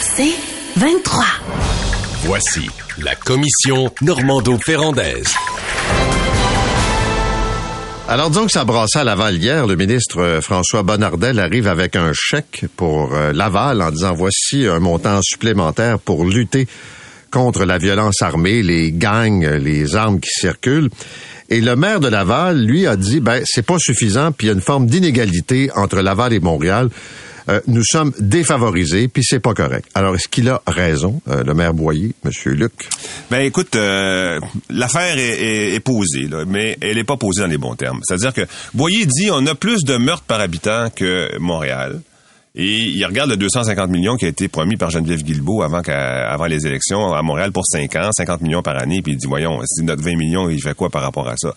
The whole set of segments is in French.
C'est 23. Voici la commission Normando-Ferrandaise. Alors, disons que ça brassait à Laval hier. Le ministre euh, François Bonnardel arrive avec un chèque pour euh, Laval en disant voici un montant supplémentaire pour lutter contre la violence armée, les gangs, les armes qui circulent. Et le maire de Laval, lui, a dit, ben, c'est pas suffisant, puis il y a une forme d'inégalité entre Laval et Montréal. Euh, nous sommes défavorisés, puis c'est pas correct. Alors, est-ce qu'il a raison, euh, le maire Boyer, Monsieur Luc? Ben écoute, euh, l'affaire est, posée, mais elle n'est pas posée dans les bons termes. C'est-à-dire que Boyer dit on a plus de meurtres par habitant que Montréal. Et il regarde le 250 millions qui a été promis par Geneviève Guilbeault avant, avant les élections à Montréal pour 5 ans, 50 millions par année, puis il dit, voyons, si notre 20 millions, il fait quoi par rapport à ça?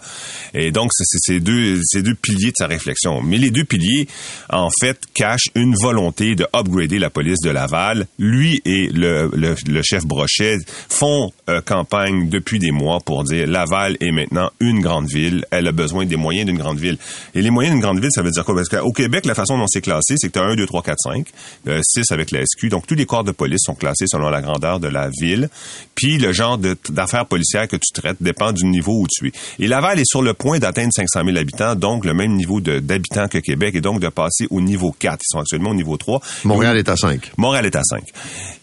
Et donc, c'est ces deux, ces deux piliers de sa réflexion. Mais les deux piliers, en fait, cachent une volonté de upgrader la police de Laval. Lui et le, le, chef Brochet font euh, campagne depuis des mois pour dire Laval est maintenant une grande ville, elle a besoin des moyens d'une grande ville. Et les moyens d'une grande ville, ça veut dire quoi? Parce qu'au Québec, la façon dont c'est classé, c'est que tu as 1, 2, 3, 4, 5, 6 avec la SQ. Donc, tous les corps de police sont classés selon la grandeur de la ville. Puis, le genre d'affaires policières que tu traites dépend du niveau où tu es. Et Laval est sur le point d'atteindre 500 000 habitants, donc le même niveau d'habitants que Québec, et donc de passer au niveau 4. Ils sont actuellement au niveau 3. Montréal est à 5. Montréal est à 5.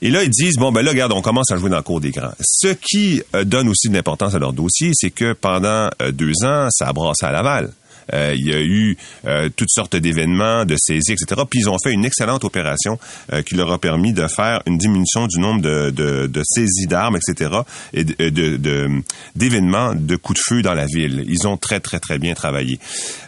Et là, ils disent, bon, ben là, regarde, on commence à jouer dans le cours des grands. Ce qui euh, donne aussi de l'importance à leur dossier, c'est que pendant euh, deux ans, ça a brassé à Laval. Euh, il y a eu euh, toutes sortes d'événements, de saisies, etc. Puis ils ont fait une excellente opération euh, qui leur a permis de faire une diminution du nombre de, saisies d'armes, etc. et d'événements de, coups de feu dans la ville. Ils ont très, très, très bien travaillé.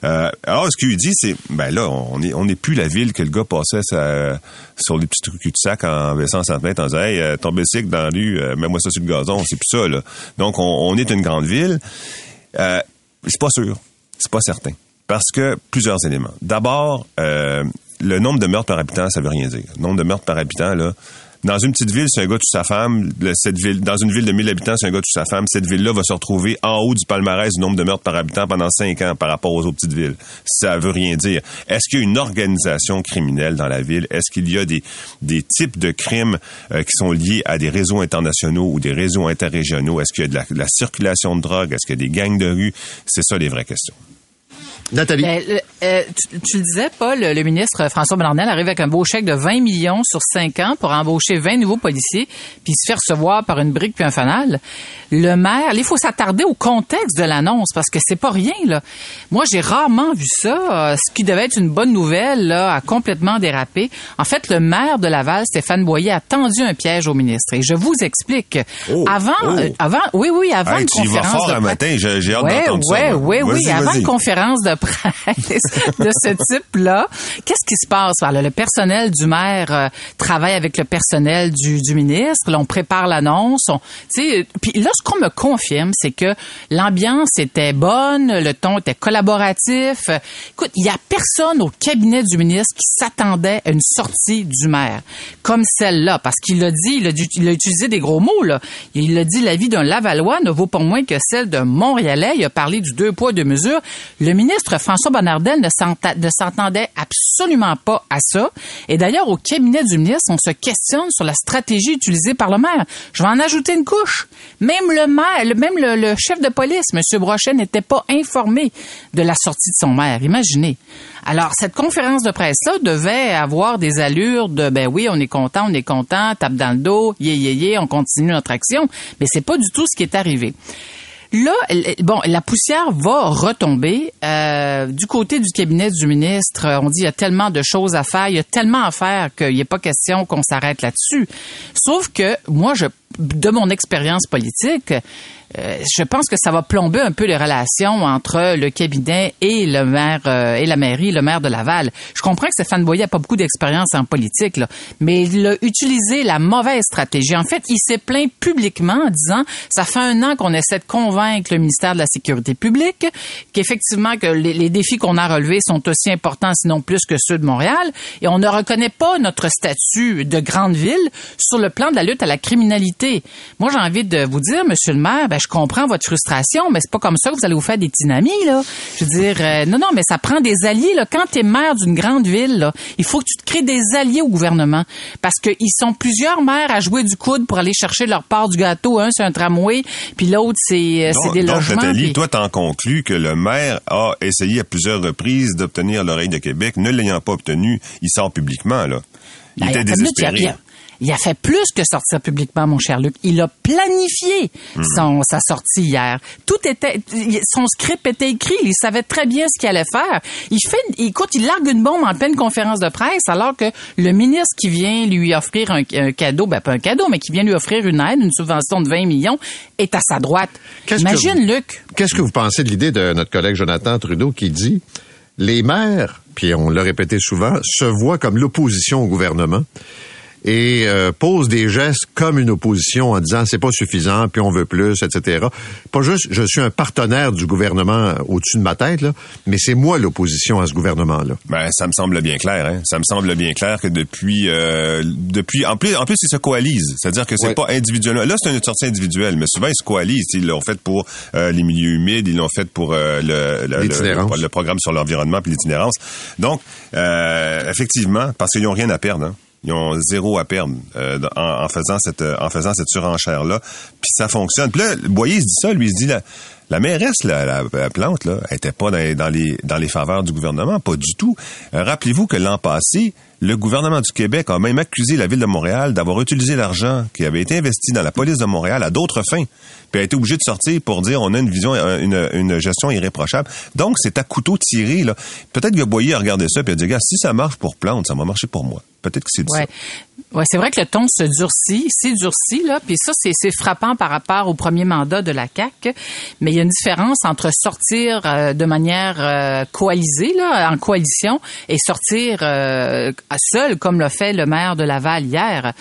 alors, ce qu'il dit, c'est, ben là, on n'est on plus la ville que le gars passait sur les petits trucs de sac en baissant sa tête en disant, hey, ton bicycle dans la rue, mets-moi ça sur le gazon. C'est plus ça, là. Donc, on, on est une grande ville. C'est pas sûr. C'est pas certain. Parce que plusieurs éléments. D'abord, euh, le nombre de meurtres par habitant, ça veut rien dire. Le nombre de meurtres par habitant, là, dans une petite ville, c'est un gars tue sa femme. Cette ville, dans une ville de 1000 habitants, c'est un gars tue sa femme. Cette ville-là va se retrouver en haut du palmarès du nombre de meurtres par habitant pendant cinq ans par rapport aux autres petites villes. Ça veut rien dire. Est-ce qu'il y a une organisation criminelle dans la ville? Est-ce qu'il y a des, des types de crimes euh, qui sont liés à des réseaux internationaux ou des réseaux interrégionaux? Est-ce qu'il y a de la circulation de drogue? Est-ce qu'il y a des gangs de rue? C'est ça les vraies questions. Nathalie. Ben, euh, tu, le disais, Paul, le ministre François Bonnardel arrive avec un beau chèque de 20 millions sur 5 ans pour embaucher 20 nouveaux policiers, puis se faire recevoir par une brique puis un fanal. Le maire, il faut s'attarder au contexte de l'annonce parce que c'est pas rien là. Moi, j'ai rarement vu ça. Euh, ce qui devait être une bonne nouvelle là a complètement dérapé. En fait, le maire de Laval, Stéphane Boyer, a tendu un piège au ministre. Et je vous explique. Oh, avant, oh. Euh, avant, oui, oui, avant une conférence. de... matin, j'ai hâte d'entendre ouais, ça. Oui, oui, oui, avant une conférence de de ce type-là. Qu'est-ce qui se passe? le personnel du maire euh, travaille avec le personnel du, ministre. On prépare l'annonce. Puis là, ce qu'on me confirme, c'est que l'ambiance était bonne, le ton était collaboratif. Écoute, il y a personne au cabinet du ministre qui s'attendait à une sortie du maire comme celle-là, parce qu'il l'a dit, il a, il a, utilisé des gros mots. Là. Il a dit la vie d'un Lavallois ne vaut pas moins que celle d'un Montréalais. Il a parlé du deux poids deux mesures. Le ministre François Bonnardel ne s'entendait absolument pas à ça. Et d'ailleurs, au cabinet du ministre, on se questionne sur la stratégie utilisée par le maire. Je vais en ajouter une couche. Même le maire, même le, chef de police, M. Brochet, n'était pas informé de la sortie de son maire. Imaginez. Alors, cette conférence de presse-là devait avoir des allures de, ben oui, on est content, on est content, tape dans le dos, yé, yé, yé, on continue notre action. Mais c'est pas du tout ce qui est arrivé. Là, bon, la poussière va retomber. Euh, du côté du cabinet du ministre, on dit il y a tellement de choses à faire, il y a tellement à faire qu'il n'y a pas question qu'on s'arrête là-dessus. Sauf que moi, je, de mon expérience politique, euh, je pense que ça va plomber un peu les relations entre le cabinet et le maire euh, et la mairie, le maire de Laval. Je comprends que Stéphane Boyer n'a pas beaucoup d'expérience en politique, là, mais il a utilisé la mauvaise stratégie. En fait, il s'est plaint publiquement en disant ça fait un an qu'on essaie de convaincre le ministère de la Sécurité publique qu'effectivement que les, les défis qu'on a relevés sont aussi importants, sinon plus que ceux de Montréal, et on ne reconnaît pas notre statut de grande ville sur le plan de la lutte à la criminalité écoutez, moi j'ai envie de vous dire, Monsieur le maire, ben je comprends votre frustration, mais c'est pas comme ça que vous allez vous faire des dynamiques là. Je veux dire, euh, non, non, mais ça prend des alliés là. Quand t'es maire d'une grande ville, là, il faut que tu te crées des alliés au gouvernement, parce qu'ils sont plusieurs maires à jouer du coude pour aller chercher leur part du gâteau. Un c'est un tramway, puis l'autre c'est euh, c'est des donc, logements. Nathalie, puis- toi, t'en conclus que le maire a essayé à plusieurs reprises d'obtenir l'oreille de Québec. Ne l'ayant pas obtenu, il sort publiquement, là. Il Ben, était minute, il a- fait plus que sortir publiquement, mon cher Luc. Il a planifié Mhm. son, sa sortie hier. Tout était, son script était écrit. Il savait très bien ce qu'il allait faire. Il fait, écoute, il largue une bombe en pleine conférence de presse alors que le ministre qui vient lui offrir un, un cadeau, ben pas un cadeau, mais qui vient lui offrir une aide, une subvention de 20 millions, est à sa droite. Imagine, vous- Luc. Qu'est-ce que vous pensez de l'idée de notre collègue Jonathan Trudeau qui dit les maires, puis on l'a répété souvent, se voient comme l'opposition au gouvernement et euh, posent des gestes comme une opposition en disant c'est pas suffisant, puis on veut plus, etc. Pas juste je suis un partenaire du gouvernement au-dessus de ma tête, là, mais c'est moi l'opposition à ce gouvernement-là. Ben, ça me semble bien clair. Hein? Ça me semble bien clair que depuis, euh, depuis, en plus, en plus, ils se coalisent. C'est-à-dire que c'est Ouais. pas individuellement. Là, c'est une sortie individuelle, mais souvent ils se coalisent. Ils l'ont fait pour euh, les milieux humides, ils l'ont fait pour euh, le, le, le, le programme sur l'environnement puis l'itinérance. Donc, euh, effectivement, parce qu'ils ont rien à perdre. Hein? Ils ont zéro à perdre euh, en, faisant cette euh, en faisant cette surenchère là. Puis ça fonctionne. Puis là, Boyer se dit ça, lui il se dit la, la mairesse, la, la, la plante là, était pas dans, les- dans les dans les faveurs du gouvernement, pas du tout. Euh, Rappelez-vous que l'an passé, le gouvernement du Québec a même accusé la ville de Montréal d'avoir utilisé l'argent qui avait été investi dans la police de Montréal à d'autres fins, puis a été obligé de sortir pour dire on a une vision, euh, une, une gestion irréprochable. Donc c'est à couteau tiré là. Peut-être que Boyer a regardé ça puis a dit gars, si ça marche pour plante, ça va marcher pour moi. Peut-être que c'est. Ouais, c'est vrai que le ton se durcit, c'est durci là, puis ça c'est c'est frappant par rapport au premier mandat de la CAC, mais il y a une différence entre sortir euh, de manière euh, coalisée là, en coalition et sortir euh, seul comme l'a fait le maire de Laval hier.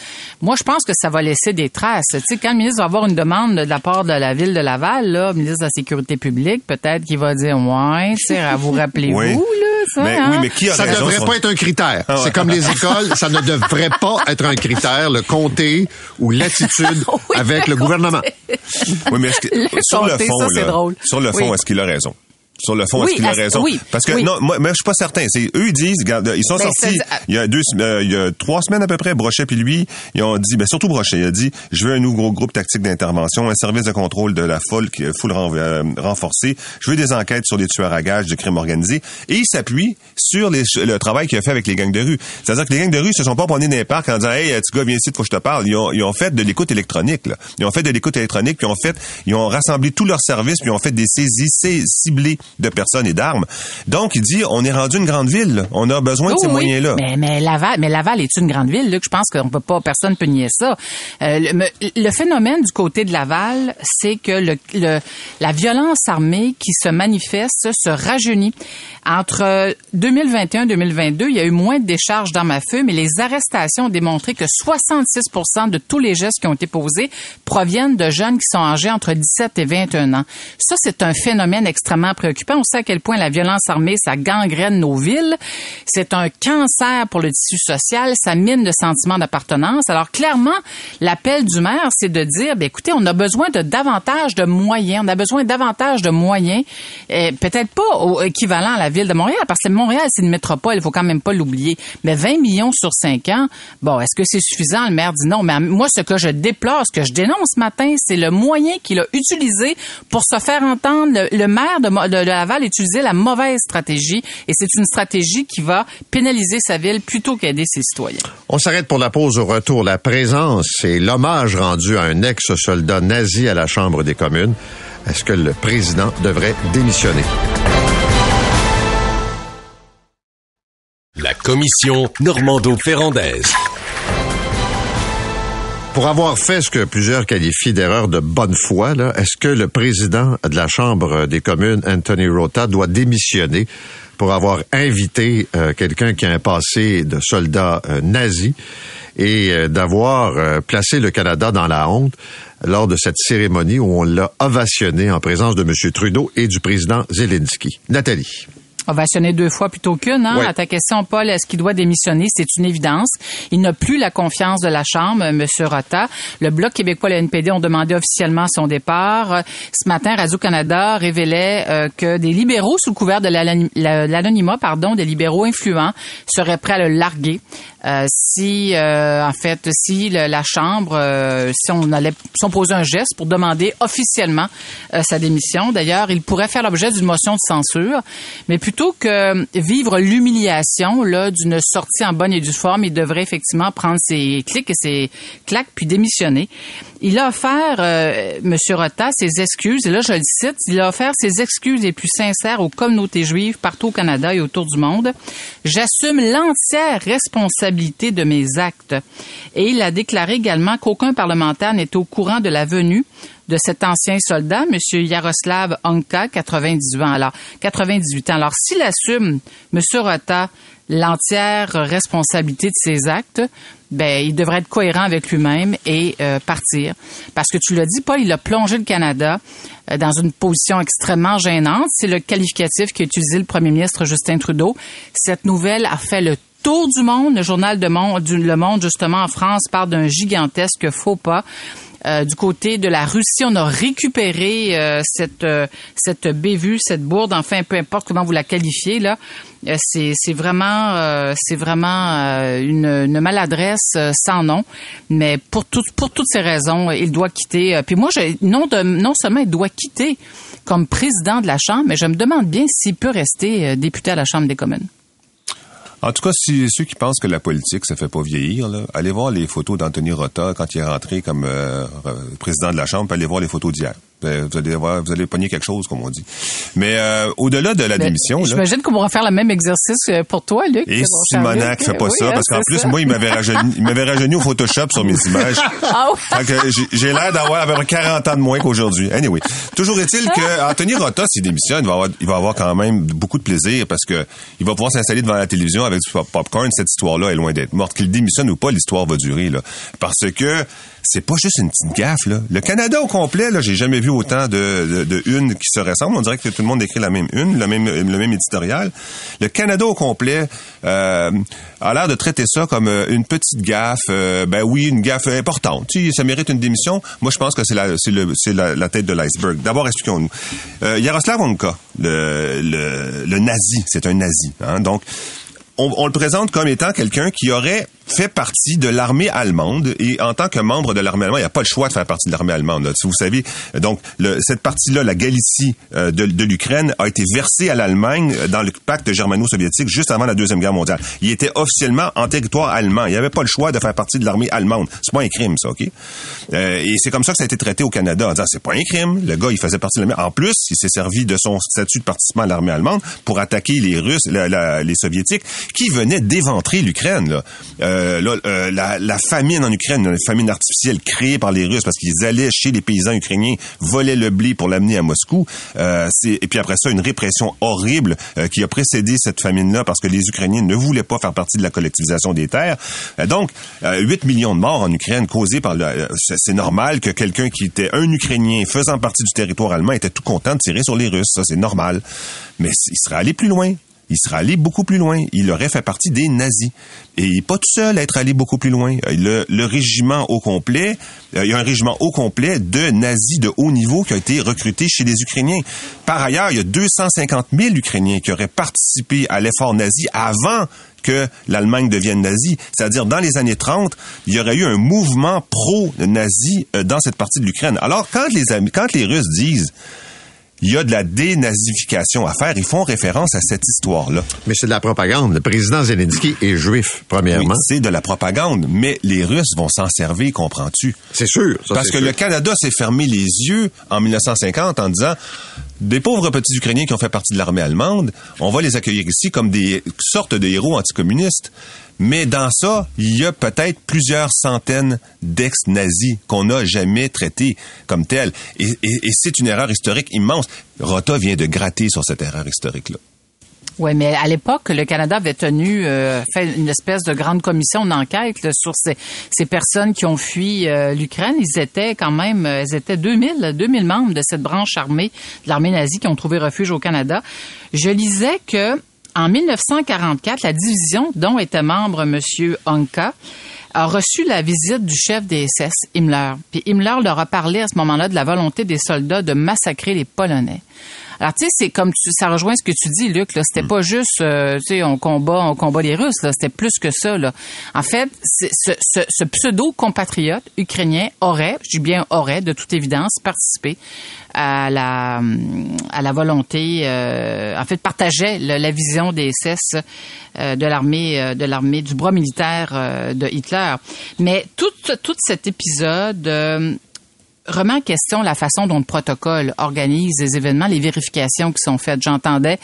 Moi, je pense que ça va laisser des traces. Tu sais quand le ministre va avoir une demande de la part de la ville de Laval là, le ministre de la sécurité publique, peut-être qu'il va dire ouais, tu sais, vous rappelez-vous Oui. Là ça Mais hein? oui, mais qui a Ça ne raison devrait pas être un critère. Ah ouais. C'est comme les écoles, ça ne devrait pas être un critère, le comté ou l'attitude Oui, avec le le gouvernement. Oui, mais est-ce que- Le sur le fond, ça, c'est là, drôle. sur le fond, Oui. est-ce qu'il a raison? Sur le fond, Oui, est-ce qu'il a raison? oui, Parce que oui. non, moi, moi, je suis pas certain. C'est eux ils disent, regarde, ils sont Ben, sortis il y a deux, euh, il y a trois semaines à peu près. Brochet puis lui, ils ont dit, ben surtout Brochet, il a dit, je veux un nouveau groupe tactique d'intervention, un service de contrôle de la foule, qui- foule euh, renforcée. Je veux des enquêtes sur les tueurs à gages de crimes organisés. Et il s'appuie sur les- le travail qu'il a fait avec les gangs de rue. C'est-à-dire que les gangs de rue se sont pas poignés dans les parcs en disant, hey, petit gars, viens ici, faut que je te parle. Ils ont, ils ont fait de l'écoute électronique. Là. Ils ont fait de l'écoute électronique, puis ils ont fait, ils ont rassemblé tous leurs services, puis ils ont fait des saisies ciblées de personnes et d'armes. Donc, il dit, on est rendu une grande ville. là. On a besoin de ces oui. moyens-là. Mais, mais Laval, mais Laval est une grande ville, Luc. Je pense qu'on peut pas, personne peut nier ça. Euh, le phénomène du côté de Laval, c'est que le, le- la violence armée qui se manifeste se rajeunit. Entre 2021 et 2022, il y a eu moins de décharges d'armes à feu, mais les arrestations ont démontré que 66% de tous les gestes qui ont été posés proviennent de jeunes qui sont âgés entre 17 et 21 ans. Ça, c'est un phénomène extrêmement préoccupant. On sait à quel point la violence armée, ça gangrène nos villes. C'est un cancer pour le tissu social. Ça mine le sentiment d'appartenance. Alors, clairement, l'appel du maire, c'est de dire, ben, écoutez, on a besoin de davantage de moyens. On a besoin davantage de moyens. Euh, Peut-être pas au équivalent à la ville de Montréal, parce que Montréal, c'est une métropole. Il faut quand même pas l'oublier. Mais 20 millions sur 5 ans, bon, est-ce que c'est suffisant? Le maire dit non. Mais moi, ce que je déplore, ce que je dénonce ce matin, c'est le moyen qu'il a utilisé pour se faire entendre. Le, maire de, de, de Laval utilisé la mauvaise stratégie. Et c'est une stratégie qui va pénaliser sa ville plutôt qu'aider ses citoyens. On s'arrête pour la pause au retour. La présence et l'hommage rendu à un ex-soldat nazi à la Chambre des communes. Est-ce que le président devrait démissionner? La commission Normando-Ferrandaise. Pour avoir fait ce que plusieurs qualifient d'erreur de bonne foi, est-ce que le président de la Chambre des communes, Anthony Rota, doit démissionner pour avoir invité euh, quelqu'un qui a un passé de soldat euh, nazi et euh, d'avoir placé le Canada dans la honte lors de cette cérémonie où on l'a ovationné en présence de M. Trudeau et du président Zelensky? Nathalie. Ovationné deux fois plutôt qu'une. Hein? À ta question, Paul, est-ce qu'il doit démissionner? C'est une évidence. Il n'a plus la confiance de la Chambre, M. Rota. Le Bloc québécois et le NPD ont demandé officiellement son départ. Ce matin, Radio-Canada révélait euh, que des libéraux sous le couvert de l'anony- la- l'anonymat, pardon, des libéraux influents, seraient prêts à le larguer. Euh, si, euh, en fait, si le- la Chambre, euh, si on allait, si on posait un geste pour demander officiellement euh, sa démission. D'ailleurs, il pourrait faire l'objet d'une motion de censure, mais plutôt que vivre l'humiliation là d'une sortie en bonne et due forme, il devrait effectivement prendre ses clics et ses claques puis démissionner. Il a offert, euh, Monsieur Rota, ses excuses, et là je le cite, il a offert ses excuses les plus sincères aux communautés juives partout au Canada et autour du monde. J'assume l'entière responsabilité de mes actes. Et il a déclaré également qu'aucun parlementaire n'était au courant de la venue de cet ancien soldat, M. Yaroslav Onka, 98 ans. Alors, 98 ans. Alors, s'il assume, M. Rota, l'entière responsabilité de ses actes, ben, il devrait être cohérent avec lui-même et euh, partir. Parce que tu l'as dit, Paul, il a plongé le Canada euh, dans une position extrêmement gênante. C'est le qualificatif qu'a utilisé le premier ministre Justin Trudeau. Cette nouvelle a fait le tour du monde. Le journal de du Le Monde, justement, en France, parle d'un gigantesque faux pas. Euh, du côté de la Russie, on a récupéré euh, cette euh, cette bévue, cette bourde, enfin peu importe comment vous la qualifiez là. Euh, c'est c'est vraiment euh, c'est vraiment euh, une, une maladresse sans nom. Mais pour tout, pour toutes ces raisons, il doit quitter. Puis moi, non de non seulement il doit quitter comme président de la Chambre, mais je me demande bien s'il peut rester député à la Chambre des communes. En tout cas, si ceux qui pensent que la politique, ça fait pas vieillir, allez voir les photos d'Anthony Rota quand il est rentré comme euh, euh, président de la Chambre, allez voir les photos d'hier. Euh, Vous allez voir, vous allez pogner quelque chose, comme on dit. Mais euh, au-delà de la Mais démission, là, J'imagine qu'on pourra faire le même exercice euh, pour toi, Luc. et Simonac fait pas Oui, ça, hein, parce qu'en plus, ça. moi, il m'avait rajeuni, il m'avait rajeuni au Photoshop sur mes images. Ah j'ai- l'air d'avoir à peu près 40 ans de moins qu'aujourd'hui. Anyway. Toujours est-il que Anthony Rota, s'il démissionne, il va avoir, il va avoir quand même beaucoup de plaisir parce que il va pouvoir s'installer devant la télévision avec du pop- popcorn. Cette histoire-là est loin d'être morte. Qu'il démissionne ou pas, l'histoire va durer, là. Parce que c'est pas juste une petite gaffe, là. Le Canada au complet, là, j'ai jamais vu autant de, de, de une qui se ressemblent. On dirait que tout le monde écrit la même une, le même, le même éditorial. Le Canada au complet euh, a l'air de traiter ça comme euh, une petite gaffe. euh, ben oui, une gaffe importante. Tu ça mérite une démission. Moi, je pense que c'est la, c'est le, c'est la, la tête de l'iceberg. D'abord, expliquons-nous. Euh, Yaroslav Onka, le, le, le nazi, c'est un nazi. Hein, donc, on, on le présente comme étant quelqu'un qui aurait fait partie de l'armée allemande et en tant que membre de l'armée allemande, il n'y a pas le choix de faire partie de l'armée allemande. là. Vous savez, donc le- cette partie-là, la Galicie euh, de, de l'Ukraine, a été versée à l'Allemagne euh, dans le pacte germano-soviétique juste avant la deuxième guerre mondiale. Il était officiellement en territoire allemand. Il n'y avait pas le choix de faire partie de l'armée allemande. C'est pas un crime, ça, ok? Euh, Et c'est comme ça que ça a été traité au Canada en disant c'est pas un crime. Le gars, il faisait partie de l'armée. En plus, il s'est servi de son statut de participant à l'armée allemande pour attaquer les Russes, la- les Soviétiques, qui venaient d'éventrer l'Ukraine. Là. Euh, là, euh, la, la famine en Ukraine, une famine artificielle créée par les Russes parce qu'ils allaient chez les paysans ukrainiens, volaient le blé pour l'amener à Moscou. Euh, c'est- et puis après ça, une répression horrible euh, qui a précédé cette famine-là parce que les Ukrainiens ne voulaient pas faire partie de la collectivisation des terres. Euh, donc, euh, 8 millions de morts en Ukraine causés par... le- euh, c'est normal que quelqu'un qui était un Ukrainien faisant partie du territoire allemand était tout content de tirer sur les Russes. Ça, c'est normal. Mais il serait allé plus loin. Il serait allé beaucoup plus loin. Il aurait fait partie des nazis. Et il n'est pas tout seul à être allé beaucoup plus loin. Euh, Le, régiment au complet, euh, il y a un régiment au complet de nazis de haut niveau qui a été recruté chez les Ukrainiens. Par ailleurs, il y a 250 000 Ukrainiens qui auraient participé à l'effort nazi avant que l'Allemagne devienne nazie. C'est-à-dire, dans les années 30, il y aurait eu un mouvement pro-nazi euh, dans cette partie de l'Ukraine. Alors, quand les, quand les Russes disent il y a de la dénazification à faire, ils font référence à cette histoire-là. Mais c'est de la propagande. Le président Zelensky est juif, Oui, premièrement. c'est de la propagande, mais les Russes vont s'en servir, comprends-tu? c'est sûr. ça, Parce que sûr. le Canada s'est fermé les yeux en 1950 en disant des pauvres petits Ukrainiens qui ont fait partie de l'armée allemande, on va les accueillir ici comme des sortes de héros anticommunistes. Mais dans ça, il y a peut-être plusieurs centaines d'ex-nazis qu'on n'a jamais traités comme tels. Et, et- c'est une erreur historique immense. Rota vient de gratter sur cette erreur historique-là. Oui, mais à l'époque, le Canada avait tenu, euh, fait une espèce de grande commission d'enquête sur ces, ces personnes qui ont fui euh, l'Ukraine. Ils étaient quand même, euh, ils étaient 2000, 2000 membres de cette branche armée de l'armée nazie qui ont trouvé refuge au Canada. Je lisais que en 1944, la division dont était membre Monsieur Onka a reçu la visite du chef des SS, Himmler. Puis Himmler leur a parlé à ce moment-là de la volonté des soldats de massacrer les Polonais. Alors tu sais, c'est comme tu, ça rejoint ce que tu dis, Luc. Là, c'était pas juste, euh, tu sais, on combat, on combat les Russes. Là, c'était plus que ça. Là. En fait, ce, ce, ce pseudo compatriote ukrainien aurait, je dis bien aurait, de toute évidence, participé à la à la volonté, euh, en fait, partageait le- la vision des SS euh, de l'armée de l'armée du bras militaire de Hitler. Mais tout tout cet épisode remet en question la façon dont le protocole organise les événements, les vérifications qui sont faites. J'entendais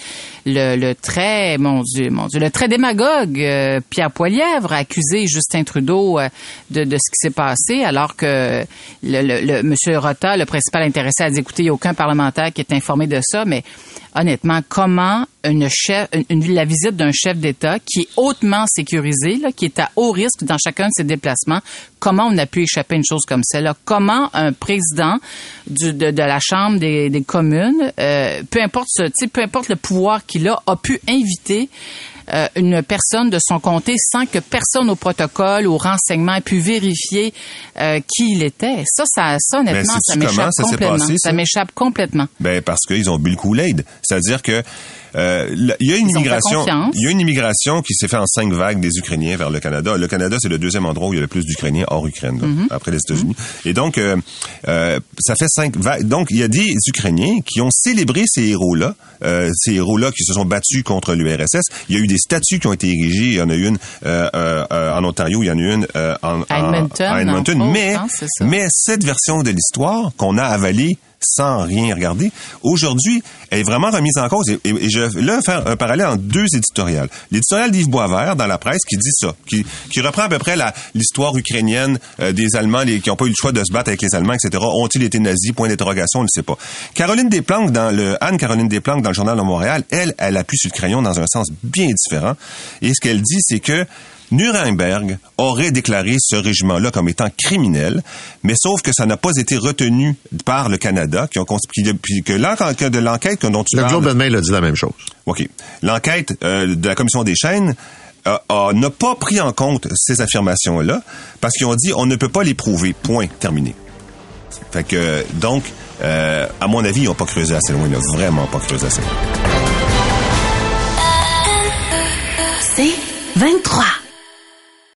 le, le très, mon Dieu, mon Dieu, le très démagogue euh, Pierre Poilièvre accuser Justin Trudeau euh, de, ce qui s'est passé, alors que le, Monsieur Rota, le principal intéressé, a dit écoutez, il n'y a aucun parlementaire qui est informé de ça, mais honnêtement, comment une chef, une- une- la visite d'un chef d'État qui est hautement sécurisé, là, qui est à haut risque dans chacun de ses déplacements, comment on a pu échapper à une chose comme celle-là? Comment un président de, de la Chambre des, des communes, euh, peu importe ce, peu importe le pouvoir qu'il a, a pu inviter euh, une personne de son comté sans que personne au protocole, au renseignement ait pu vérifier euh, qui il était. Ça, ça, ça honnêtement, sais-tu ça m'échappe complètement. passé, ça? m'échappe complètement. Ben parce qu'ils ont bu le Kool-Aid. C'est-à-dire que euh, il y a une Ils immigration, il y a une immigration qui s'est fait en cinq vagues des Ukrainiens vers le Canada. Le Canada, c'est le deuxième endroit où il y a le plus d'Ukrainiens hors Ukraine, là, Mm-hmm. après les États-Unis. Et donc, euh, euh, ça fait cinq vagues. Donc, il y a des Ukrainiens qui ont célébré ces héros-là, euh, ces héros-là qui se sont battus contre l'URSS. Il y a eu des statues qui ont été érigées. Il y en a eu une euh, en Ontario, il y en a eu une euh, en, À en- Edmonton, à Edmonton. mais, hein, mais cette version de l'histoire qu'on a avalée sans rien regarder, aujourd'hui, elle est vraiment remise en cause. Et, je vais là faire un parallèle en deux éditoriales. L'éditorial d'Yves Boisvert dans la presse qui dit ça, qui, qui reprend à peu près l'histoire ukrainienne euh, des Allemands les, qui n'ont pas eu le choix de se battre avec les Allemands, etc. Ont-ils été nazis? Point d'interrogation, on ne sait pas. Caroline Desplanques, dans le Anne-Caroline Desplanques dans le Journal de Montréal, elle, elle appuie sur le crayon dans un sens bien différent. Et ce qu'elle dit, c'est que Nuremberg aurait déclaré ce régiment-là comme étant criminel, mais sauf que ça n'a pas été retenu par le Canada, qui ont puis que l'enquête de l'enquête dont tu Le parles, Globe and Mail a dit la même chose. OK. L'enquête euh, de la commission des chaînes euh, n'a pas pris en compte ces affirmations-là parce qu'ils ont dit on ne peut pas les prouver. Point. Terminé. Fait que donc, euh, à mon avis, ils n'ont pas creusé assez loin. Ils n'ont vraiment pas creusé assez loin. C'est 23.